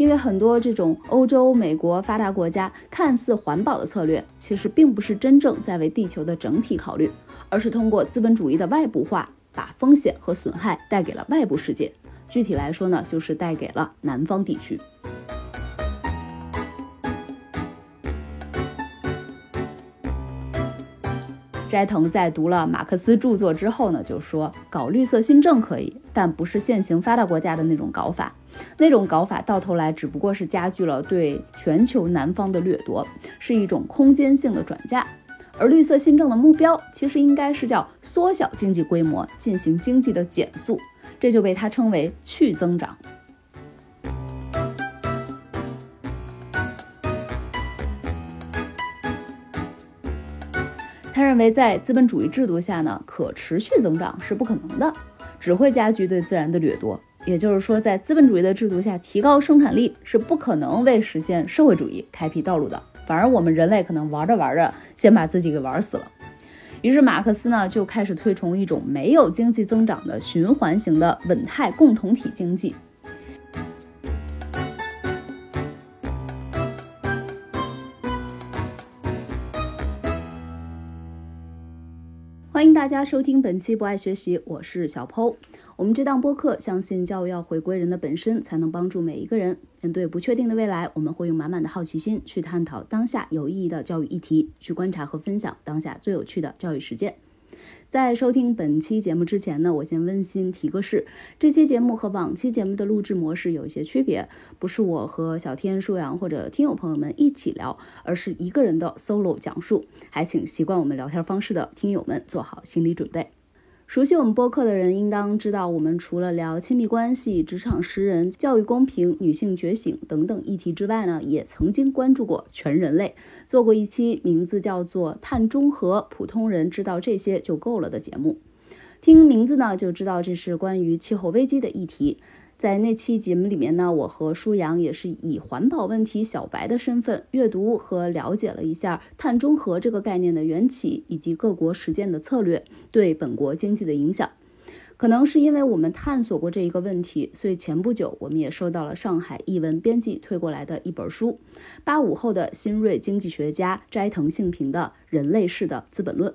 因为很多这种欧洲、美国发达国家看似环保的策略，其实并不是真正在为地球的整体考虑，而是通过资本主义的外部化，把风险和损害带给了外部世界。具体来说呢，就是带给了南方地区。斋藤在读了马克思著作之后呢，就说搞绿色新政可以，但不是现行发达国家的那种搞法。那种搞法到头来只不过是加剧了对全球南方的掠夺，是一种空间性的转嫁。而绿色新政的目标其实应该是叫缩小经济规模，进行经济的减速，这就被他称为去增长。他认为，在资本主义制度下呢，可持续增长是不可能的，只会加剧对自然的掠夺。也就是说，在资本主义的制度下，提高生产力是不可能为实现社会主义开辟道路的。反而，我们人类可能玩着玩着，先把自己给玩死了。于是，马克思呢就开始推崇一种没有经济增长的循环型的稳态共同体经济。欢迎大家收听本期《不爱学习》，我是小剖。我们这档播客相信教育要回归人的本身，才能帮助每一个人面对不确定的未来。我们会用满满的好奇心去探讨当下有意义的教育议题，去观察和分享当下最有趣的教育实践。在收听本期节目之前呢，我先温馨提个示：这期节目和往期节目的录制模式有一些区别，不是我和小天、舒阳或者听友朋友们一起聊，而是一个人的 solo 讲述。还请习惯我们聊天方式的听友们做好心理准备。熟悉我们播客的人应当知道，我们除了聊亲密关系、职场识人、教育公平、女性觉醒等等议题之外呢，也曾经关注过全人类，做过一期名字叫做《碳中和》，普通人知道这些就够了的节目。听名字呢，就知道这是关于气候危机的议题。在那期节目里面呢，我和舒阳也是以环保问题小白的身份阅读和了解了一下碳中和这个概念的缘起，以及各国实践的策略对本国经济的影响。可能是因为我们探索过这一个问题，所以前不久我们也收到了上海译文编辑推过来的一本书，八五后的新锐经济学家斋藤幸平的《人类式的资本论》。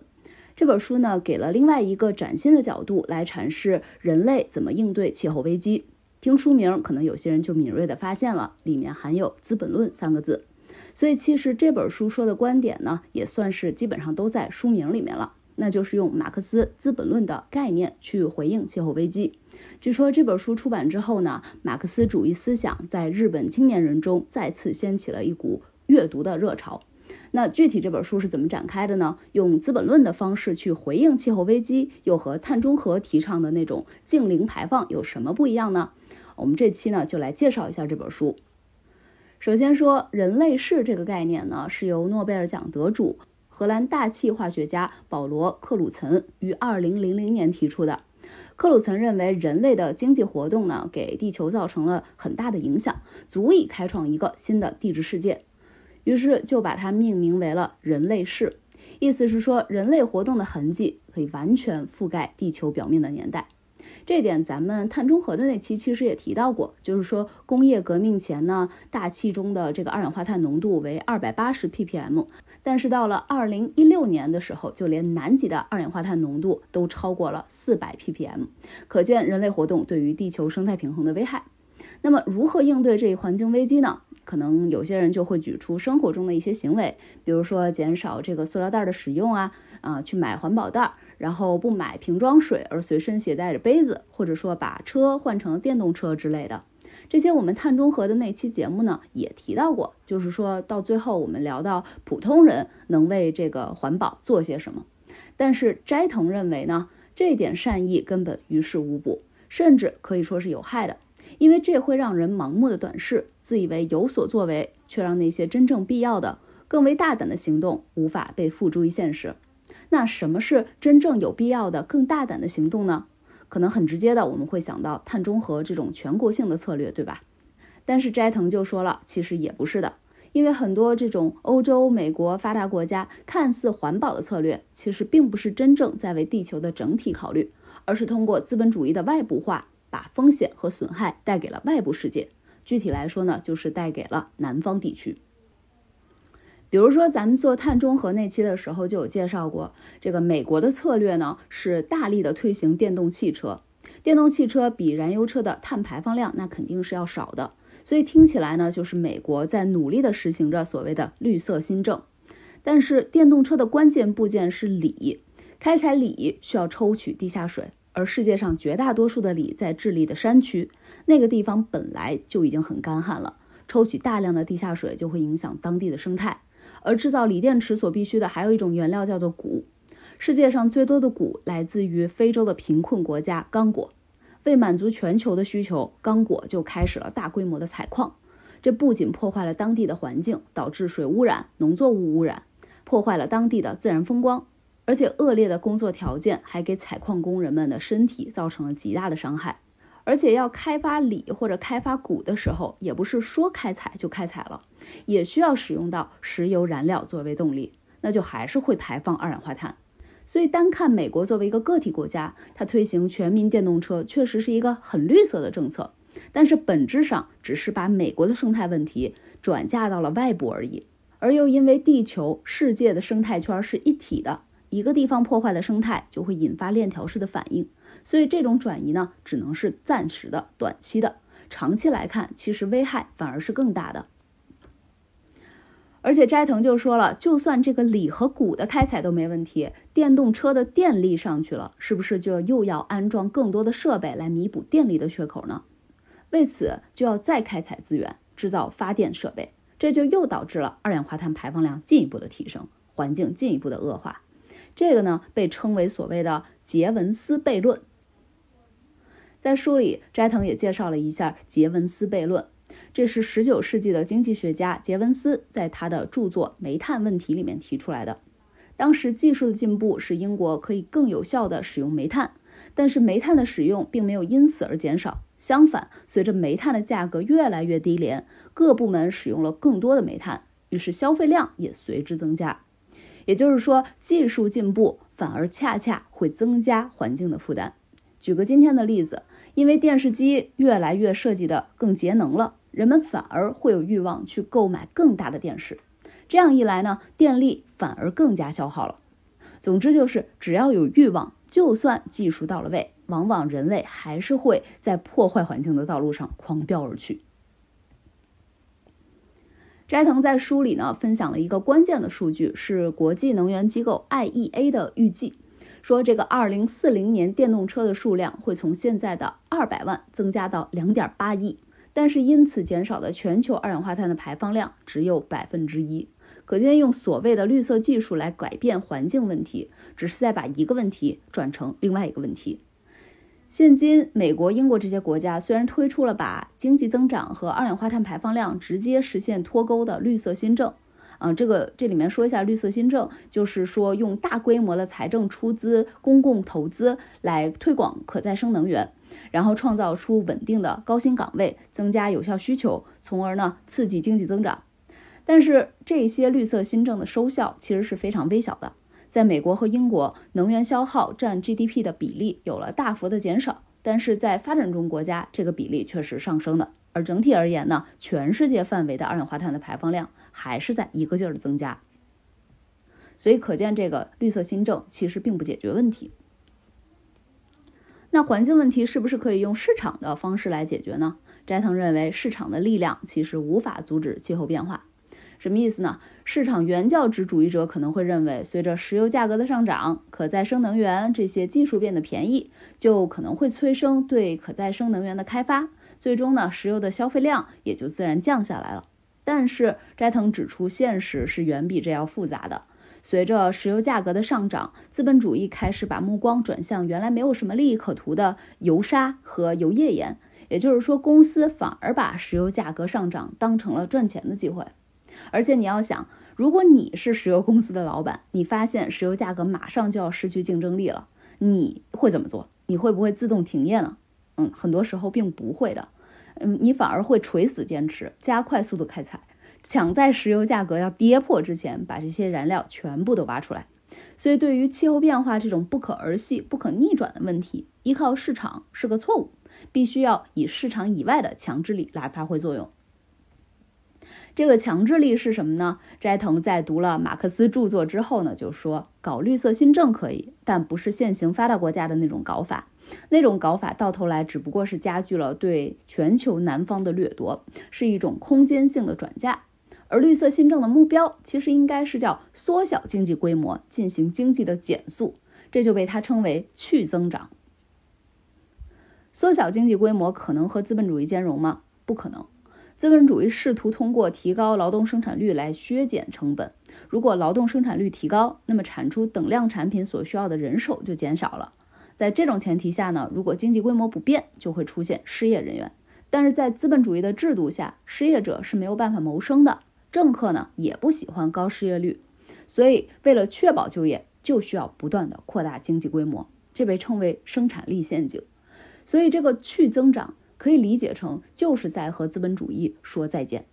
这本书呢，给了另外一个崭新的角度来阐释人类怎么应对气候危机。听书名，可能有些人就敏锐地发现了里面含有“资本论”三个字，所以其实这本书说的观点呢，也算是基本上都在书名里面了。那就是用马克思《资本论》的概念去回应气候危机。据说这本书出版之后呢，马克思主义思想在日本青年人中再次掀起了一股阅读的热潮。那具体这本书是怎么展开的呢？用《资本论》的方式去回应气候危机，又和碳中和提倡的那种净零排放有什么不一样呢？我们这期呢就来介绍一下这本书。首先说人类世这个概念呢，是由诺贝尔奖得主、荷兰大气化学家保罗·克鲁岑于2000年提出的。克鲁岑认为，人类的经济活动呢，给地球造成了很大的影响，足以开创一个新的地质世界，于是就把它命名为了人类世。意思是说，人类活动的痕迹可以完全覆盖地球表面的年代。这点咱们碳中和的那期其实也提到过，就是说工业革命前呢，大气中的这个二氧化碳浓度为二百八十 ppm，但是到了二零一六年的时候，就连南极的二氧化碳浓度都超过了四百 ppm，可见人类活动对于地球生态平衡的危害。那么如何应对这一环境危机呢？可能有些人就会举出生活中的一些行为，比如说减少这个塑料袋的使用啊，啊，去买环保袋。然后不买瓶装水，而随身携带着杯子，或者说把车换成电动车之类的，这些我们碳中和的那期节目呢也提到过，就是说到最后我们聊到普通人能为这个环保做些什么，但是斋藤认为呢，这点善意根本于事无补，甚至可以说是有害的，因为这会让人盲目的短视，自以为有所作为，却让那些真正必要的、更为大胆的行动无法被付诸于现实。那什么是真正有必要的、更大胆的行动呢？可能很直接的，我们会想到碳中和这种全国性的策略，对吧？但是斋藤就说了，其实也不是的，因为很多这种欧洲、美国发达国家看似环保的策略，其实并不是真正在为地球的整体考虑，而是通过资本主义的外部化，把风险和损害带给了外部世界。具体来说呢，就是带给了南方地区。比如说，咱们做碳中和那期的时候就有介绍过，这个美国的策略呢是大力的推行电动汽车。电动汽车比燃油车的碳排放量那肯定是要少的，所以听起来呢，就是美国在努力的实行着所谓的绿色新政。但是电动车的关键部件是锂，开采锂需要抽取地下水，而世界上绝大多数的锂在智利的山区，那个地方本来就已经很干旱了，抽取大量的地下水就会影响当地的生态。而制造锂电池所必须的还有一种原料叫做钴。世界上最多的钴来自于非洲的贫困国家刚果，为满足全球的需求，刚果就开始了大规模的采矿。这不仅破坏了当地的环境，导致水污染、农作物污染，破坏了当地的自然风光，而且恶劣的工作条件还给采矿工人们的身体造成了极大的伤害。而且要开发锂或者开发钴的时候，也不是说开采就开采了，也需要使用到石油燃料作为动力，那就还是会排放二氧化碳。所以，单看美国作为一个个体国家，它推行全民电动车确实是一个很绿色的政策，但是本质上只是把美国的生态问题转嫁到了外部而已。而又因为地球世界的生态圈是一体的，一个地方破坏了生态，就会引发链条式的反应。所以，这种转移呢，只能是暂时的、短期的，长期来看，其实危害反而是更大的。而且斋藤就说了，就算这个锂和钴的开采都没问题，电动车的电力上去了，是不是就又要安装更多的设备来弥补电力的缺口呢？为此就要再开采资源，制造发电设备，这就又导致了二氧化碳排放量进一步的提升，环境进一步的恶化。这个呢，被称为所谓的杰文斯悖论。在书里，斋藤也介绍了一下杰文斯悖论。这是十九世纪的经济学家杰文斯在他的著作《煤炭问题》里面提出来的。当时技术的进步使英国可以更有效地使用煤炭，但是煤炭的使用并没有因此而减少。相反，随着煤炭的价格越来越低廉，各部门使用了更多的煤炭，于是消费量也随之增加。也就是说，技术进步反而恰恰会增加环境的负担。举个今天的例子，因为电视机越来越设计的更节能了。人们反而会有欲望去购买更大的电视，这样一来呢，电力反而更加消耗了。总之就是，只要有欲望，就算技术到了位，往往人类还是会在破坏环境的道路上狂飙而去。斋藤在书里呢分享了一个关键的数据，是国际能源机构 IEA 的预计，说这个2040年电动车的数量会从现在的200万增加到2.8亿。但是因此减少的全球二氧化碳的排放量只有百分之一，可见用所谓的绿色技术来改变环境问题，只是在把一个问题转成另外一个问题。现今美国、英国这些国家虽然推出了把经济增长和二氧化碳排放量直接实现脱钩的绿色新政，啊，这个这里面说一下绿色新政，就是说用大规模的财政出资、公共投资来推广可再生能源。然后创造出稳定的高薪岗位，增加有效需求，从而呢刺激经济增长。但是这些绿色新政的收效其实是非常微小的。在美国和英国，能源消耗占 GDP 的比例有了大幅的减少，但是在发展中国家，这个比例却是上升的。而整体而言呢，全世界范围的二氧化碳的排放量还是在一个劲儿的增加。所以可见，这个绿色新政其实并不解决问题。那环境问题是不是可以用市场的方式来解决呢？斋藤认为，市场的力量其实无法阻止气候变化。什么意思呢？市场原教旨主义者可能会认为，随着石油价格的上涨，可再生能源这些技术变得便宜，就可能会催生对可再生能源的开发，最终呢，石油的消费量也就自然降下来了。但是斋藤指出，现实是远比这要复杂的。随着石油价格的上涨，资本主义开始把目光转向原来没有什么利益可图的油砂和油页岩，也就是说，公司反而把石油价格上涨当成了赚钱的机会。而且你要想，如果你是石油公司的老板，你发现石油价格马上就要失去竞争力了，你会怎么做？你会不会自动停业呢？嗯，很多时候并不会的。嗯，你反而会垂死坚持，加快速度开采。抢在石油价格要跌破之前，把这些燃料全部都挖出来。所以，对于气候变化这种不可儿戏、不可逆转的问题，依靠市场是个错误，必须要以市场以外的强制力来发挥作用。这个强制力是什么呢？斋藤在读了马克思著作之后呢，就说搞绿色新政可以，但不是现行发达国家的那种搞法。那种搞法到头来只不过是加剧了对全球南方的掠夺，是一种空间性的转嫁。而绿色新政的目标其实应该是叫缩小经济规模，进行经济的减速，这就被他称为去增长。缩小经济规模可能和资本主义兼容吗？不可能。资本主义试图通过提高劳动生产率来削减成本。如果劳动生产率提高，那么产出等量产品所需要的人手就减少了。在这种前提下呢，如果经济规模不变，就会出现失业人员。但是在资本主义的制度下，失业者是没有办法谋生的，政客呢也不喜欢高失业率，所以为了确保就业，就需要不断的扩大经济规模，这被称为生产力陷阱。所以这个去增长。可以理解成就是在和资本主义说再见。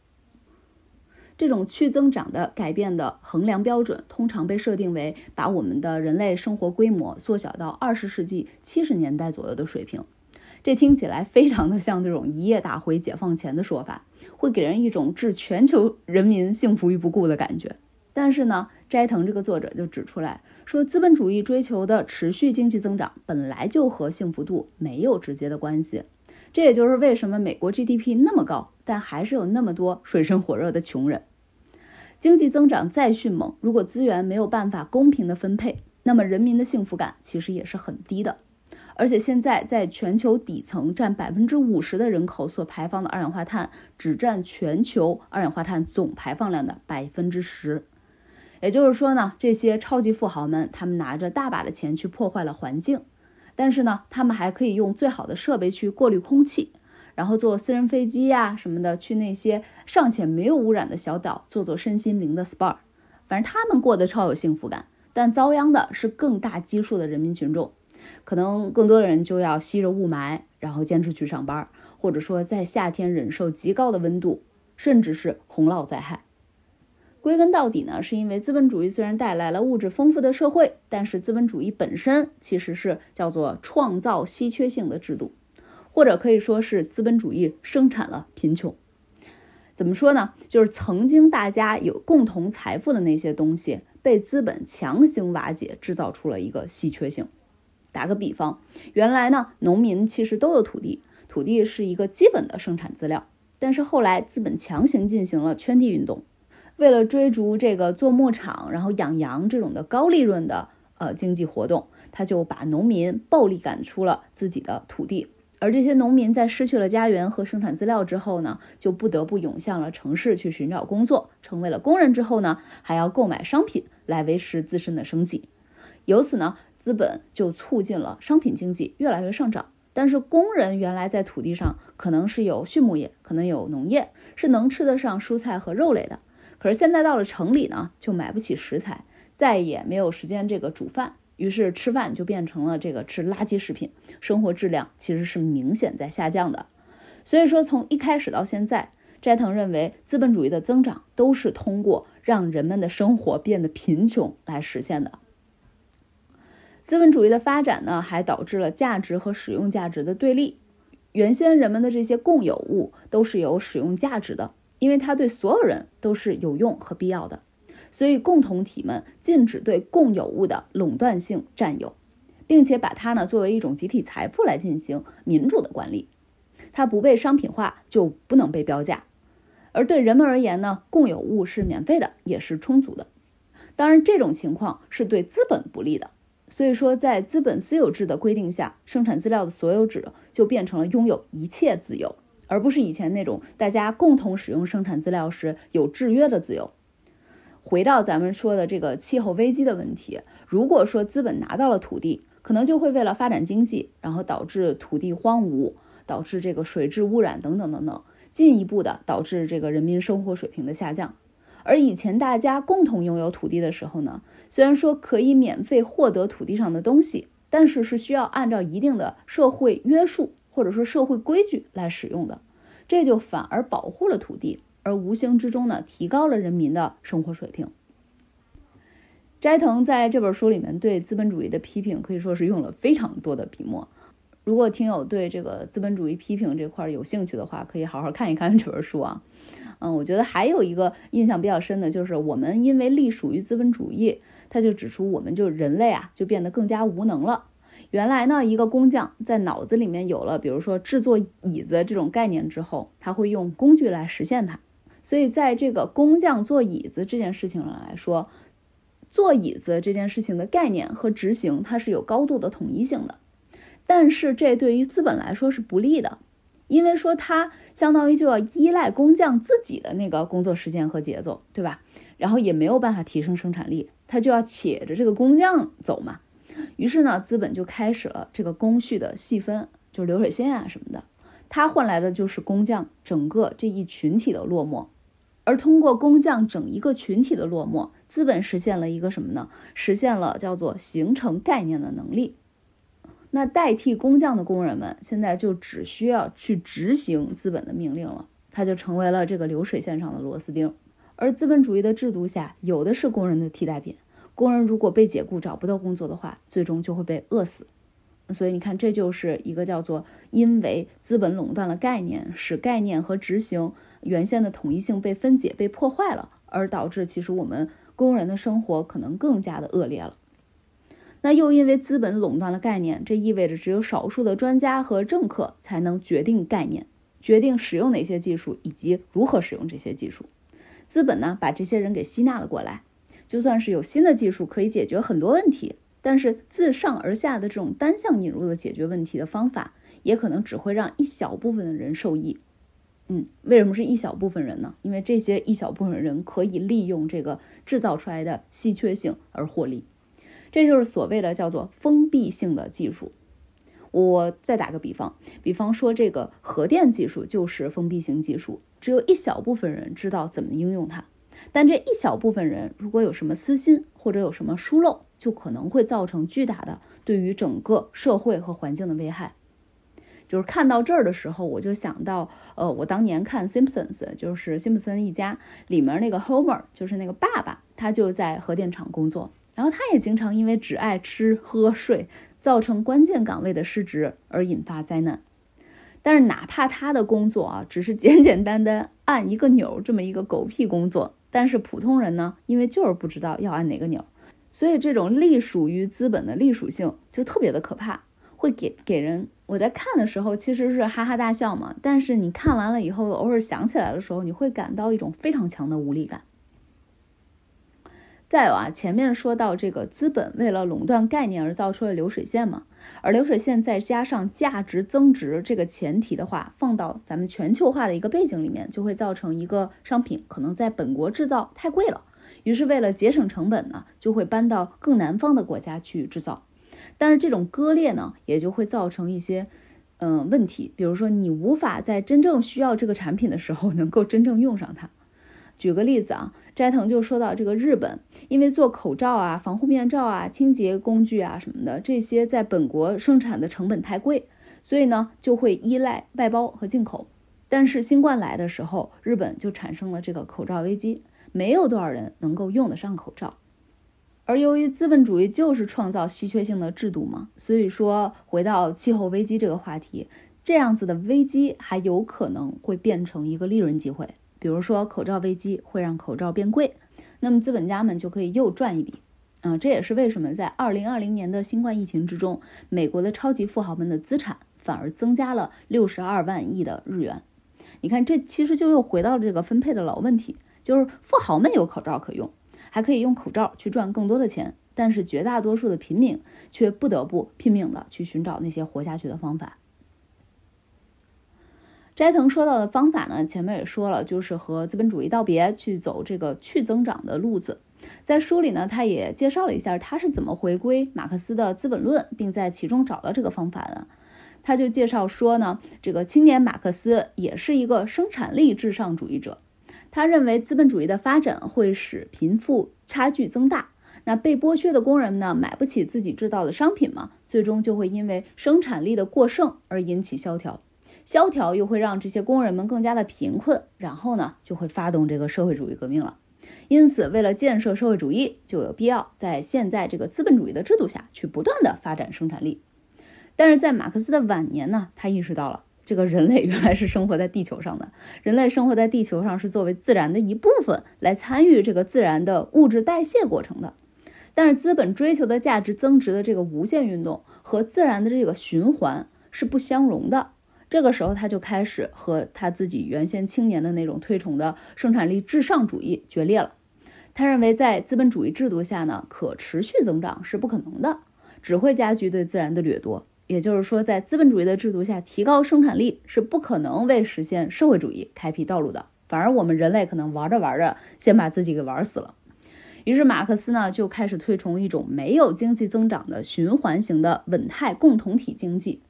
这种去增长的改变的衡量标准，通常被设定为把我们的人类生活规模缩小到二十世纪七十年代左右的水平。这听起来非常的像这种一夜打回解放前的说法，会给人一种置全球人民幸福于不顾的感觉。但是呢，斋藤这个作者就指出来说，资本主义追求的持续经济增长本来就和幸福度没有直接的关系。这也就是为什么美国 GDP 那么高，但还是有那么多水深火热的穷人。经济增长再迅猛，如果资源没有办法公平的分配，那么人民的幸福感其实也是很低的。而且现在在全球底层占百分之五十的人口所排放的二氧化碳，只占全球二氧化碳总排放量的百分之十。也就是说呢，这些超级富豪们，他们拿着大把的钱去破坏了环境。但是呢，他们还可以用最好的设备去过滤空气，然后坐私人飞机呀什么的，去那些尚且没有污染的小岛做做身心灵的 SPA。反正他们过得超有幸福感，但遭殃的是更大基数的人民群众，可能更多的人就要吸着雾霾，然后坚持去上班，或者说在夏天忍受极高的温度，甚至是洪涝灾害。归根到底呢，是因为资本主义虽然带来了物质丰富的社会，但是资本主义本身其实是叫做创造稀缺性的制度，或者可以说是资本主义生产了贫穷。怎么说呢？就是曾经大家有共同财富的那些东西，被资本强行瓦解，制造出了一个稀缺性。打个比方，原来呢，农民其实都有土地，土地是一个基本的生产资料，但是后来资本强行进行了圈地运动。为了追逐这个做牧场，然后养羊这种的高利润的呃经济活动，他就把农民暴力赶出了自己的土地。而这些农民在失去了家园和生产资料之后呢，就不得不涌向了城市去寻找工作，成为了工人之后呢，还要购买商品来维持自身的生计。由此呢，资本就促进了商品经济越来越上涨。但是工人原来在土地上可能是有畜牧业，可能有农业，是能吃得上蔬菜和肉类的。可是现在到了城里呢，就买不起食材，再也没有时间这个煮饭，于是吃饭就变成了这个吃垃圾食品，生活质量其实是明显在下降的。所以说，从一开始到现在，斋藤认为资本主义的增长都是通过让人们的生活变得贫穷来实现的。资本主义的发展呢，还导致了价值和使用价值的对立。原先人们的这些共有物都是有使用价值的。因为它对所有人都是有用和必要的，所以共同体们禁止对共有物的垄断性占有，并且把它呢作为一种集体财富来进行民主的管理。它不被商品化就不能被标价，而对人们而言呢，共有物是免费的，也是充足的。当然，这种情况是对资本不利的。所以说，在资本私有制的规定下，生产资料的所有者就变成了拥有一切自由。而不是以前那种大家共同使用生产资料时有制约的自由。回到咱们说的这个气候危机的问题，如果说资本拿到了土地，可能就会为了发展经济，然后导致土地荒芜，导致这个水质污染等等等等，进一步的导致这个人民生活水平的下降。而以前大家共同拥有土地的时候呢，虽然说可以免费获得土地上的东西，但是是需要按照一定的社会约束。或者说社会规矩来使用的，这就反而保护了土地，而无形之中呢，提高了人民的生活水平。斋藤在这本书里面对资本主义的批评可以说是用了非常多的笔墨。如果听友对这个资本主义批评这块有兴趣的话，可以好好看一看这本书啊。嗯，我觉得还有一个印象比较深的就是，我们因为隶属于资本主义，他就指出我们就人类啊就变得更加无能了。原来呢，一个工匠在脑子里面有了比如说制作椅子这种概念之后，他会用工具来实现它。所以在这个工匠做椅子这件事情上来说，做椅子这件事情的概念和执行它是有高度的统一性的。但是这对于资本来说是不利的，因为说它相当于就要依赖工匠自己的那个工作时间和节奏，对吧？然后也没有办法提升生产力，它就要且着这个工匠走嘛。于是呢，资本就开始了这个工序的细分，就是流水线啊什么的，它换来的就是工匠整个这一群体的落寞。而通过工匠整一个群体的落寞，资本实现了一个什么呢？实现了叫做形成概念的能力。那代替工匠的工人们，现在就只需要去执行资本的命令了，他就成为了这个流水线上的螺丝钉。而资本主义的制度下，有的是工人的替代品。工人如果被解雇找不到工作的话，最终就会被饿死。所以你看，这就是一个叫做因为资本垄断了概念，使概念和执行原先的统一性被分解、被破坏了，而导致其实我们工人的生活可能更加的恶劣了。那又因为资本垄断了概念，这意味着只有少数的专家和政客才能决定概念，决定使用哪些技术以及如何使用这些技术。资本呢，把这些人给吸纳了过来。就算是有新的技术可以解决很多问题，但是自上而下的这种单向引入的解决问题的方法，也可能只会让一小部分的人受益。嗯，为什么是一小部分人呢？因为这些一小部分人可以利用这个制造出来的稀缺性而获利。这就是所谓的叫做封闭性的技术。我再打个比方，比方说这个核电技术就是封闭型技术，只有一小部分人知道怎么应用它。但这一小部分人如果有什么私心或者有什么疏漏，就可能会造成巨大的对于整个社会和环境的危害。就是看到这儿的时候，我就想到，呃，我当年看《Simpsons》，就是辛普森一家里面那个 Homer，就是那个爸爸，他就在核电厂工作。然后他也经常因为只爱吃喝睡，造成关键岗位的失职而引发灾难。但是哪怕他的工作啊，只是简简单单按一个钮这么一个狗屁工作，但是普通人呢，因为就是不知道要按哪个钮，所以这种隶属于资本的隶属性就特别的可怕，会给给人。我在看的时候其实是哈哈大笑嘛，但是你看完了以后，偶尔想起来的时候，你会感到一种非常强的无力感。再有啊，前面说到这个资本为了垄断概念而造出了流水线嘛，而流水线再加上价值增值这个前提的话，放到咱们全球化的一个背景里面，就会造成一个商品可能在本国制造太贵了，于是为了节省成本呢，就会搬到更南方的国家去制造。但是这种割裂呢，也就会造成一些嗯问题，比如说你无法在真正需要这个产品的时候能够真正用上它。举个例子啊。斋藤就说到，这个日本因为做口罩啊、防护面罩啊、清洁工具啊什么的，这些在本国生产的成本太贵，所以呢就会依赖外包和进口。但是新冠来的时候，日本就产生了这个口罩危机，没有多少人能够用得上口罩。而由于资本主义就是创造稀缺性的制度嘛，所以说回到气候危机这个话题，这样子的危机还有可能会变成一个利润机会。比如说口罩危机会让口罩变贵，那么资本家们就可以又赚一笔。嗯，这也是为什么在二零二零年的新冠疫情之中，美国的超级富豪们的资产反而增加了六十二万亿的日元。你看，这其实就又回到了这个分配的老问题，就是富豪们有口罩可用，还可以用口罩去赚更多的钱，但是绝大多数的平民却不得不拼命的去寻找那些活下去的方法。斋藤说到的方法呢，前面也说了，就是和资本主义道别，去走这个去增长的路子。在书里呢，他也介绍了一下他是怎么回归马克思的《资本论》，并在其中找到这个方法的。他就介绍说呢，这个青年马克思也是一个生产力至上主义者。他认为资本主义的发展会使贫富差距增大，那被剥削的工人呢，买不起自己制造的商品嘛，最终就会因为生产力的过剩而引起萧条。萧条又会让这些工人们更加的贫困，然后呢，就会发动这个社会主义革命了。因此，为了建设社会主义，就有必要在现在这个资本主义的制度下去不断的发展生产力。但是在马克思的晚年呢，他意识到了这个人类原来是生活在地球上的，人类生活在地球上是作为自然的一部分来参与这个自然的物质代谢过程的。但是资本追求的价值增值的这个无限运动和自然的这个循环是不相容的。这个时候，他就开始和他自己原先青年的那种推崇的生产力至上主义决裂了。他认为，在资本主义制度下呢，可持续增长是不可能的，只会加剧对自然的掠夺。也就是说，在资本主义的制度下，提高生产力是不可能为实现社会主义开辟道路的。反而，我们人类可能玩着玩着，先把自己给玩死了。于是，马克思呢就开始推崇一种没有经济增长的循环型的稳态共同体经济。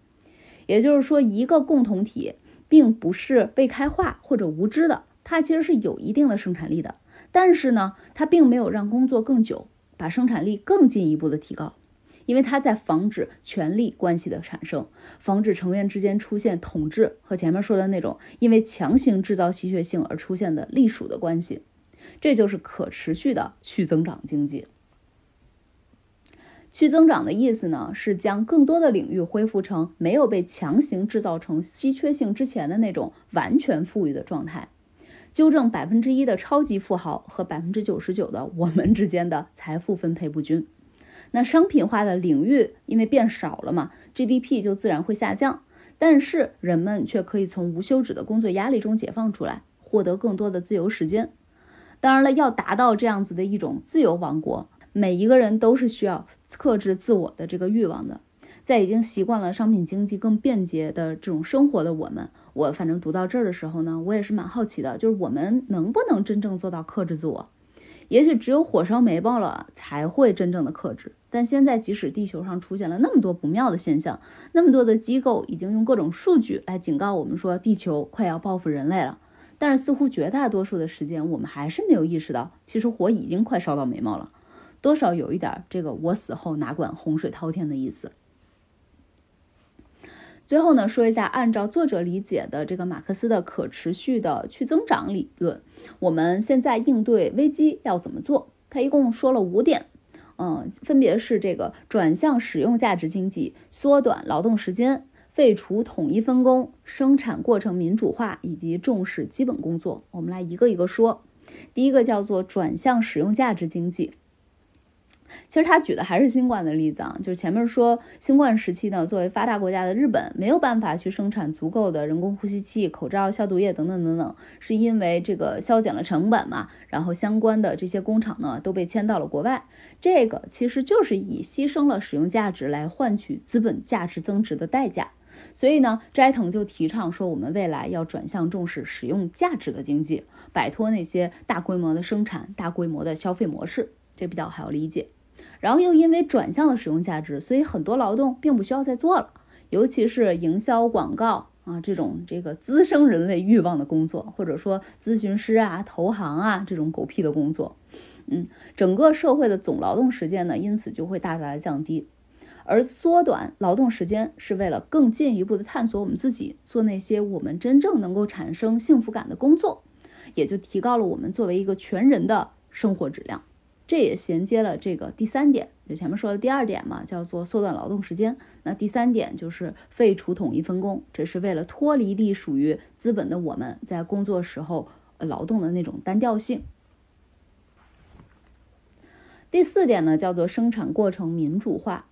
也就是说，一个共同体并不是未开化或者无知的，它其实是有一定的生产力的。但是呢，它并没有让工作更久，把生产力更进一步的提高，因为它在防止权力关系的产生，防止成员之间出现统治和前面说的那种因为强行制造稀缺性而出现的隶属的关系。这就是可持续的去增长经济。去增长的意思呢，是将更多的领域恢复成没有被强行制造成稀缺性之前的那种完全富裕的状态，纠正百分之一的超级富豪和百分之九十九的我们之间的财富分配不均。那商品化的领域因为变少了嘛，GDP 就自然会下降，但是人们却可以从无休止的工作压力中解放出来，获得更多的自由时间。当然了，要达到这样子的一种自由王国。每一个人都是需要克制自我的这个欲望的，在已经习惯了商品经济更便捷的这种生活的我们，我反正读到这儿的时候呢，我也是蛮好奇的，就是我们能不能真正做到克制自我？也许只有火烧眉毛了才会真正的克制。但现在，即使地球上出现了那么多不妙的现象，那么多的机构已经用各种数据来警告我们说地球快要报复人类了，但是似乎绝大多数的时间，我们还是没有意识到，其实火已经快烧到眉毛了。多少有一点这个我死后哪管洪水滔天的意思。最后呢，说一下，按照作者理解的这个马克思的可持续的去增长理论，我们现在应对危机要怎么做？他一共说了五点，嗯，分别是这个转向使用价值经济、缩短劳动时间、废除统一分工、生产过程民主化以及重视基本工作。我们来一个一个说。第一个叫做转向使用价值经济。其实他举的还是新冠的例子啊，就是前面说新冠时期呢，作为发达国家的日本没有办法去生产足够的人工呼吸器、口罩、消毒液等等等等，是因为这个削减了成本嘛，然后相关的这些工厂呢都被迁到了国外，这个其实就是以牺牲了使用价值来换取资本价值增值的代价。所以呢，斋藤就提倡说，我们未来要转向重视使用价值的经济，摆脱那些大规模的生产、大规模的消费模式，这比较好理解。然后又因为转向了使用价值，所以很多劳动并不需要再做了，尤其是营销广告啊这种这个滋生人类欲望的工作，或者说咨询师啊、投行啊这种狗屁的工作，嗯，整个社会的总劳动时间呢，因此就会大大的降低。而缩短劳动时间是为了更进一步的探索我们自己，做那些我们真正能够产生幸福感的工作，也就提高了我们作为一个全人的生活质量。这也衔接了这个第三点，就前面说的第二点嘛，叫做缩短劳动时间。那第三点就是废除统一分工，这是为了脱离隶属于资本的我们在工作时候劳动的那种单调性。第四点呢，叫做生产过程民主化，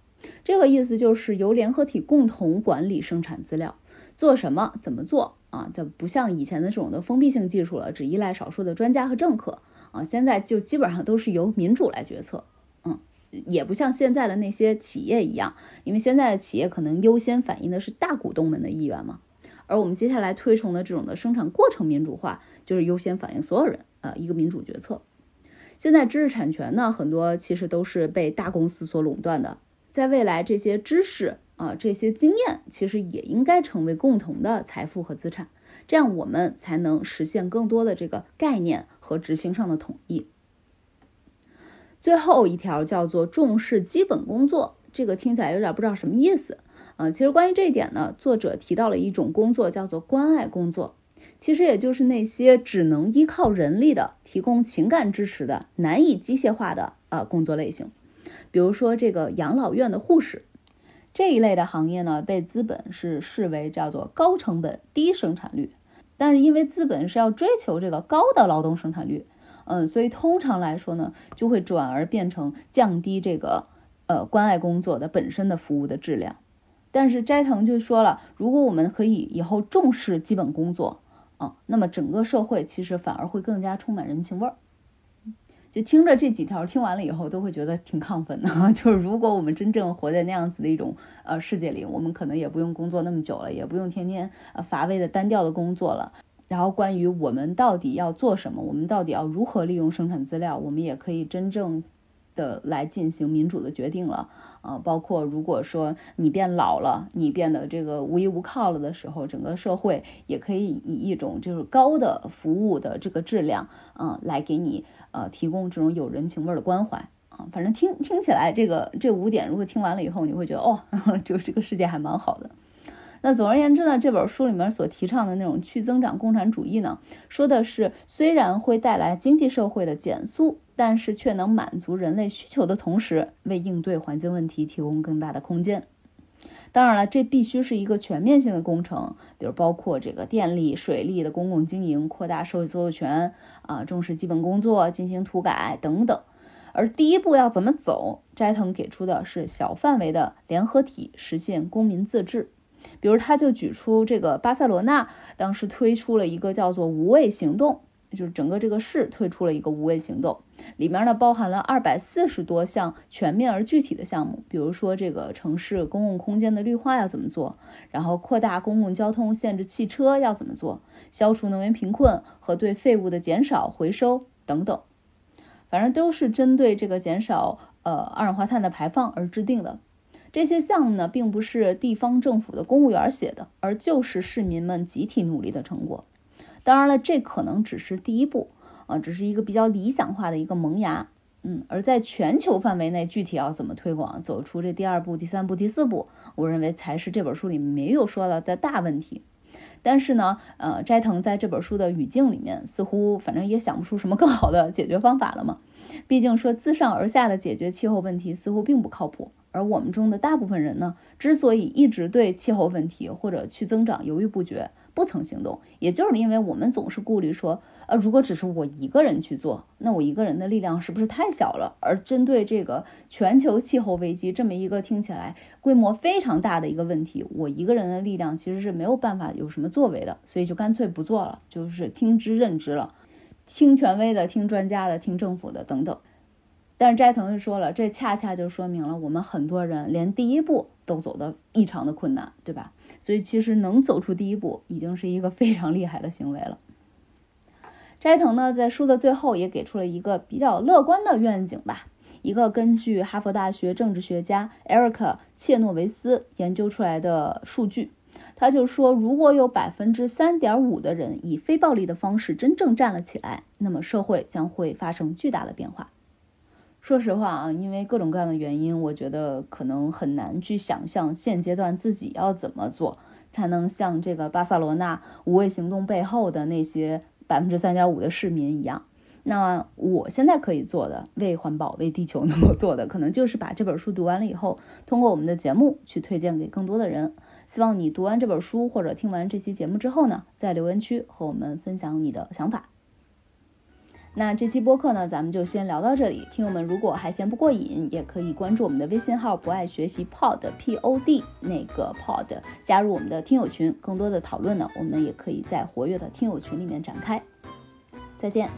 这个意思就是由联合体共同管理生产资料，做什么怎么做啊，就不像以前的这种的封闭性技术了，只依赖少数的专家和政客。啊，现在就基本上都是由民主来决策，嗯，也不像现在的那些企业一样，因为现在的企业可能优先反映的是大股东们的意愿嘛，而我们接下来推崇的这种的生产过程民主化，就是优先反映所有人，呃，一个民主决策。现在知识产权呢，很多其实都是被大公司所垄断的，在未来这些知识啊，这些经验，其实也应该成为共同的财富和资产。这样我们才能实现更多的这个概念和执行上的统一。最后一条叫做重视基本工作，这个听起来有点不知道什么意思啊。其实关于这一点呢，作者提到了一种工作叫做关爱工作，其实也就是那些只能依靠人力的、提供情感支持的、难以机械化的呃工作类型，比如说这个养老院的护士这一类的行业呢，被资本是视为叫做高成本低生产率，但是因为资本是要追求这个高的劳动生产率，嗯，所以通常来说呢，就会转而变成降低这个呃关爱工作的本身的服务的质量。但是斋藤就说了，如果我们可以以后重视基本工作。啊，那么整个社会其实反而会更加充满人情味儿。就听着这几条，听完了以后都会觉得挺亢奋的。就是如果我们真正活在那样子的一种呃世界里，我们可能也不用工作那么久了，也不用天天呃乏味的单调的工作了。然后关于我们到底要做什么，我们到底要如何利用生产资料，我们也可以真正。的来进行民主的决定了，啊，包括如果说你变老了，你变得这个无依无靠了的时候，整个社会也可以以一种就是高的服务的这个质量，啊，来给你呃提供这种有人情味的关怀，啊，反正听听起来这个这五点，如果听完了以后，你会觉得哦，就这个世界还蛮好的。那总而言之呢，这本书里面所提倡的那种去增长共产主义呢，说的是虽然会带来经济社会的减速，但是却能满足人类需求的同时，为应对环境问题提供更大的空间。当然了，这必须是一个全面性的工程，比如包括这个电力、水利的公共经营，扩大社会所有权啊，重视基本工作，进行土改等等。而第一步要怎么走，斋藤给出的是小范围的联合体，实现公民自治。比如，他就举出这个巴塞罗那当时推出了一个叫做“无畏行动”，就是整个这个市推出了一个“无畏行动”，里面呢包含了二百四十多项全面而具体的项目。比如说，这个城市公共空间的绿化要怎么做，然后扩大公共交通，限制汽车要怎么做，消除能源贫困和对废物的减少回收等等，反正都是针对这个减少呃二氧化碳的排放而制定的。这些项目呢，并不是地方政府的公务员写的，而就是市民们集体努力的成果。当然了，这可能只是第一步啊，只是一个比较理想化的一个萌芽。嗯，而在全球范围内，具体要怎么推广，走出这第二步、第三步、第四步，我认为才是这本书里没有说到的大问题。但是呢，呃，斋藤在这本书的语境里面，似乎反正也想不出什么更好的解决方法了嘛。毕竟说自上而下的解决气候问题，似乎并不靠谱。而我们中的大部分人呢，之所以一直对气候问题或者去增长犹豫不决，不曾行动，也就是因为我们总是顾虑说，呃，如果只是我一个人去做，那我一个人的力量是不是太小了？而针对这个全球气候危机这么一个听起来规模非常大的一个问题，我一个人的力量其实是没有办法有什么作为的，所以就干脆不做了，就是听之任之了，听权威的，听专家的，听政府的等等。但是斋藤就说了，这恰恰就说明了我们很多人连第一步都走得异常的困难，对吧？所以其实能走出第一步，已经是一个非常厉害的行为了。斋藤呢，在书的最后也给出了一个比较乐观的愿景吧，一个根据哈佛大学政治学家艾瑞克切诺维斯研究出来的数据，他就说，如果有百分之三点五的人以非暴力的方式真正站了起来，那么社会将会发生巨大的变化。说实话啊，因为各种各样的原因，我觉得可能很难去想象现阶段自己要怎么做，才能像这个巴塞罗那无畏行动背后的那些百分之三点五的市民一样。那我现在可以做的，为环保、为地球能够做的，可能就是把这本书读完了以后，通过我们的节目去推荐给更多的人。希望你读完这本书或者听完这期节目之后呢，在留言区和我们分享你的想法。那这期播客呢，咱们就先聊到这里。听友们如果还嫌不过瘾，也可以关注我们的微信号“不爱学习 Pod P O D” 那个 Pod，加入我们的听友群。更多的讨论呢，我们也可以在活跃的听友群里面展开。再见。